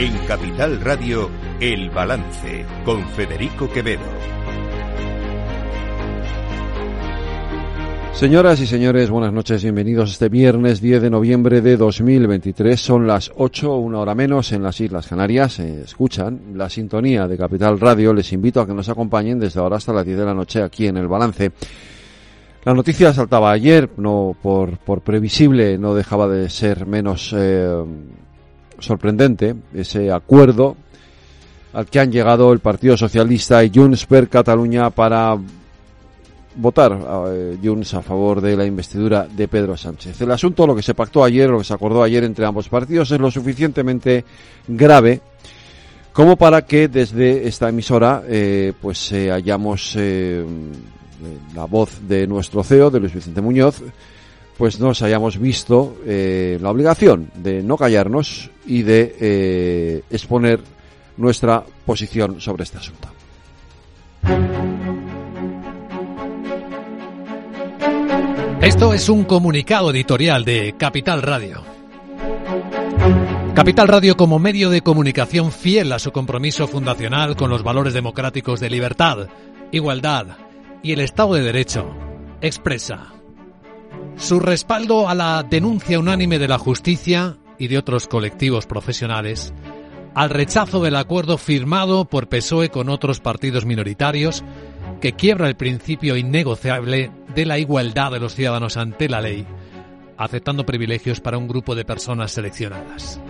En Capital Radio, El Balance, con Federico Quevedo. Señoras y señores, buenas noches, bienvenidos este viernes 10 de noviembre de 2023. Son las 8, una hora menos en las Islas Canarias. Eh, escuchan la sintonía de Capital Radio. Les invito a que nos acompañen desde ahora hasta las 10 de la noche aquí en El Balance. La noticia saltaba ayer, no por, por previsible, no dejaba de ser menos eh, sorprendente ese acuerdo al que han llegado el Partido Socialista y Junts per Cataluña para votar a eh, Junts a favor de la investidura de Pedro Sánchez. El asunto, lo que se pactó ayer, lo que se acordó ayer entre ambos partidos, es lo suficientemente grave como para que desde esta emisora eh, pues eh, hayamos eh, la voz de nuestro CEO, de Luis Vicente Muñoz, pues nos hayamos visto eh, la obligación de no callarnos y de eh, exponer nuestra posición sobre este asunto. Esto es un comunicado editorial de Capital Radio. Capital Radio como medio de comunicación fiel a su compromiso fundacional con los valores democráticos de libertad, igualdad y el Estado de Derecho, expresa su respaldo a la denuncia unánime de la justicia y de otros colectivos profesionales, al rechazo del acuerdo firmado por PSOE con otros partidos minoritarios que quiebra el principio innegociable de la igualdad de los ciudadanos ante la ley, aceptando privilegios para un grupo de personas seleccionadas.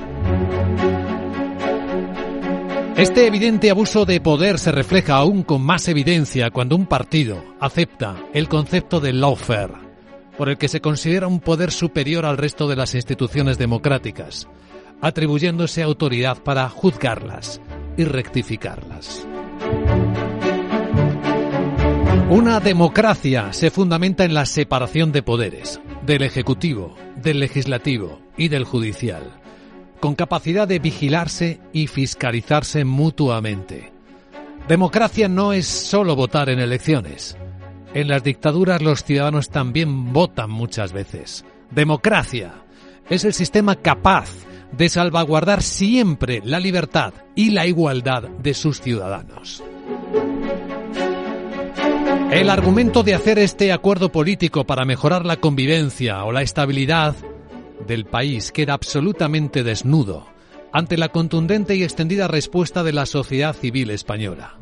Este evidente abuso de poder se refleja aún con más evidencia cuando un partido acepta el concepto de lawfare, por el que se considera un poder superior al resto de las instituciones democráticas, atribuyéndose autoridad para juzgarlas y rectificarlas. Una democracia se fundamenta en la separación de poderes, del Ejecutivo, del Legislativo y del Judicial, con capacidad de vigilarse y fiscalizarse mutuamente. Democracia no es solo votar en elecciones. En las dictaduras los ciudadanos también votan muchas veces. Democracia es el sistema capaz de salvaguardar siempre la libertad y la igualdad de sus ciudadanos. El argumento de hacer este acuerdo político para mejorar la convivencia o la estabilidad del país queda absolutamente desnudo ante la contundente y extendida respuesta de la sociedad civil española.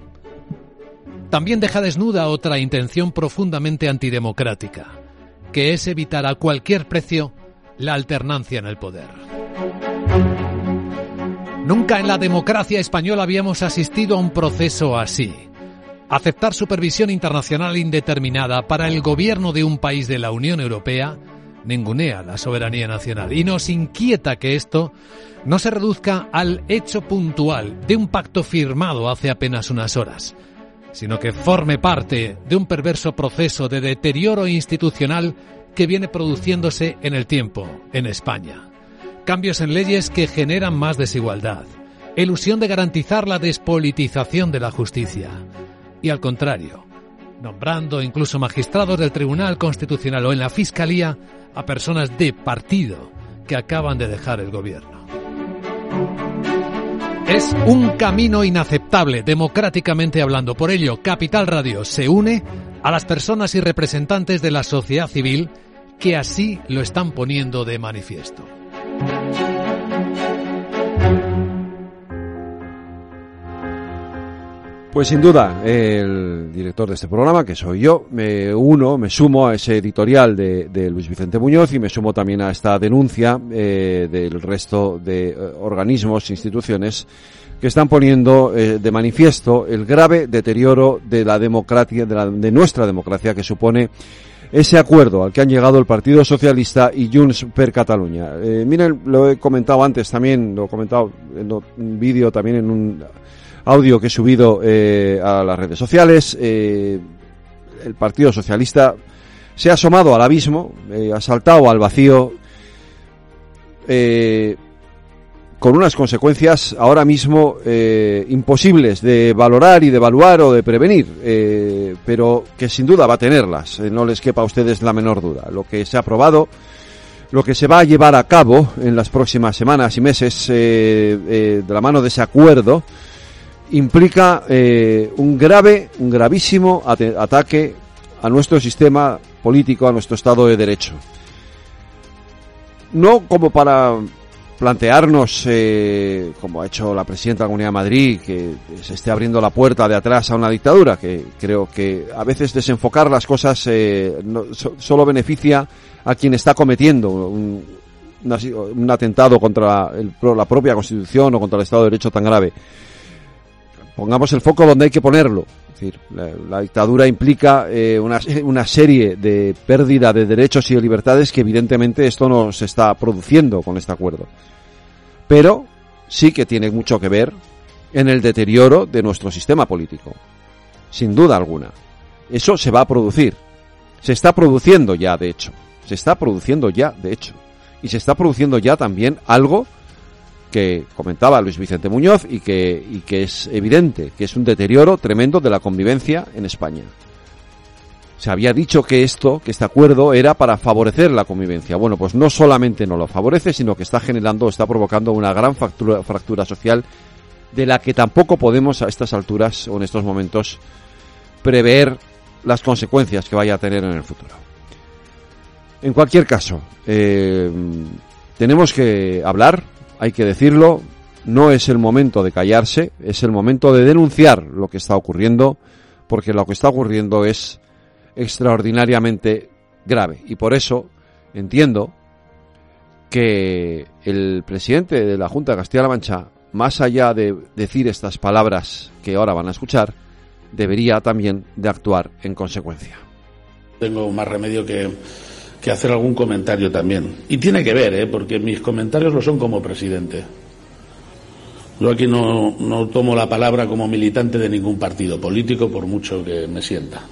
También deja desnuda otra intención profundamente antidemocrática, que es evitar a cualquier precio la alternancia en el poder. Nunca en la democracia española habíamos asistido a un proceso así. Aceptar supervisión internacional indeterminada para el gobierno de un país de la Unión Europea ningunea la soberanía nacional y nos inquieta que esto no se reduzca al hecho puntual de un pacto firmado hace apenas unas horas, sino que forme parte de un perverso proceso de deterioro institucional que viene produciéndose en el tiempo en España. Cambios en leyes que generan más desigualdad, ilusión de garantizar la despolitización de la justicia y al contrario, nombrando incluso magistrados del Tribunal Constitucional o en la Fiscalía a personas de partido que acaban de dejar el gobierno. Es un camino inaceptable, democráticamente hablando. Por ello, Capital Radio se une a las personas y representantes de la sociedad civil que así lo están poniendo de manifiesto. Pues sin duda, el director de este programa, que soy yo, me uno, me sumo a ese editorial de, de Luis Vicente Muñoz y me sumo también a esta denuncia eh, del resto de eh, organismos, instituciones que están poniendo eh, de manifiesto el grave deterioro de la democracia, de, la, de nuestra democracia que supone ese acuerdo al que han llegado el Partido Socialista y Junts per Cataluña. Eh, miren, lo he comentado antes también, lo he comentado en un vídeo también en un audio que he subido eh, a las redes sociales. Eh, el Partido Socialista se ha asomado al abismo, eh, ha saltado al vacío, con unas consecuencias ahora mismo imposibles de valorar y de evaluar o de prevenir, pero que sin duda va a tenerlas, no les quepa a ustedes la menor duda. Lo que se ha aprobado Lo que se va a llevar a cabo en las próximas semanas y meses de la mano de ese acuerdo implica eh, un grave, un gravísimo ataque a nuestro sistema político, a nuestro Estado de Derecho. No como para plantearnos, eh, como ha hecho la presidenta de la Comunidad de Madrid, que se esté abriendo la puerta de atrás a una dictadura, que creo que a veces desenfocar las cosas eh, solo beneficia a quien está cometiendo un, un atentado contra la propia Constitución o contra el Estado de Derecho tan grave. Pongamos el foco donde hay que ponerlo. Es decir, la, dictadura implica eh, una, una, serie de pérdida de derechos y de libertades que evidentemente esto no se está produciendo con este acuerdo. Pero sí que tiene mucho que ver en el deterioro de nuestro sistema político. Sin duda alguna. Eso se va a producir. Se está produciendo ya, de hecho. Se está produciendo ya, de hecho. Y se está produciendo ya también algo que comentaba Luis Vicente Muñoz y que, y que es evidente, que es un deterioro tremendo de la convivencia en España. Se había dicho que esto, que este acuerdo era para favorecer la convivencia. Bueno, pues no solamente no lo favorece, sino que está generando, está provocando una gran fractura, fractura social de la que tampoco podemos a estas alturas o en estos momentos prever las consecuencias que vaya a tener en el futuro. En cualquier caso, eh, tenemos que hablar hay que decirlo, no es el momento de callarse, es el momento de denunciar lo que está ocurriendo, porque lo que está ocurriendo es extraordinariamente grave. Y por eso entiendo que el presidente de la Junta de Castilla-La Mancha, más allá de decir estas palabras que ahora van a escuchar, debería también de actuar en consecuencia. Tengo más remedio que que hacer algún comentario también. Y tiene que ver, ¿eh? porque mis comentarios lo son como presidente. Yo aquí no, no tomo la palabra como militante de ningún partido político, por mucho que me sienta.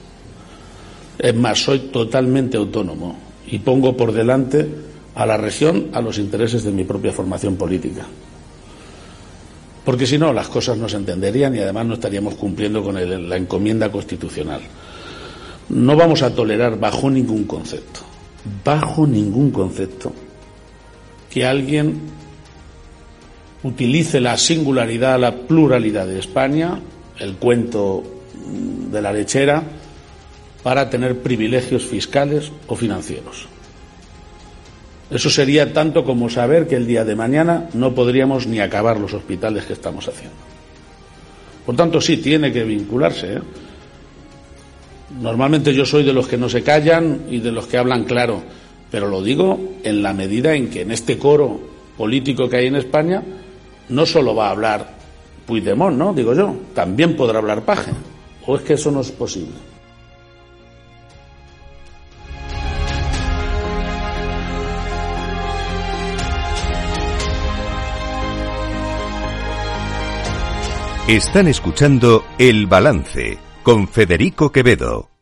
Es más, soy totalmente autónomo y pongo por delante a la región a los intereses de mi propia formación política. Porque si no, las cosas no se entenderían y además no estaríamos cumpliendo con la encomienda constitucional. No vamos a tolerar bajo ningún concepto bajo ningún concepto que alguien utilice la singularidad, la pluralidad de España, el cuento de la lechera, para tener privilegios fiscales o financieros. Eso sería tanto como saber que el día de mañana no podríamos ni acabar los hospitales que estamos haciendo. Por tanto, sí, tiene que vincularse. ¿eh? Normalmente yo soy de los que no se callan y de los que hablan claro, pero lo digo en la medida en que en este coro político que hay en España no solo va a hablar Puigdemont, ¿no? Digo yo, también podrá hablar Paje. ¿O es que eso no es posible? Están escuchando El Balance con Federico Quevedo.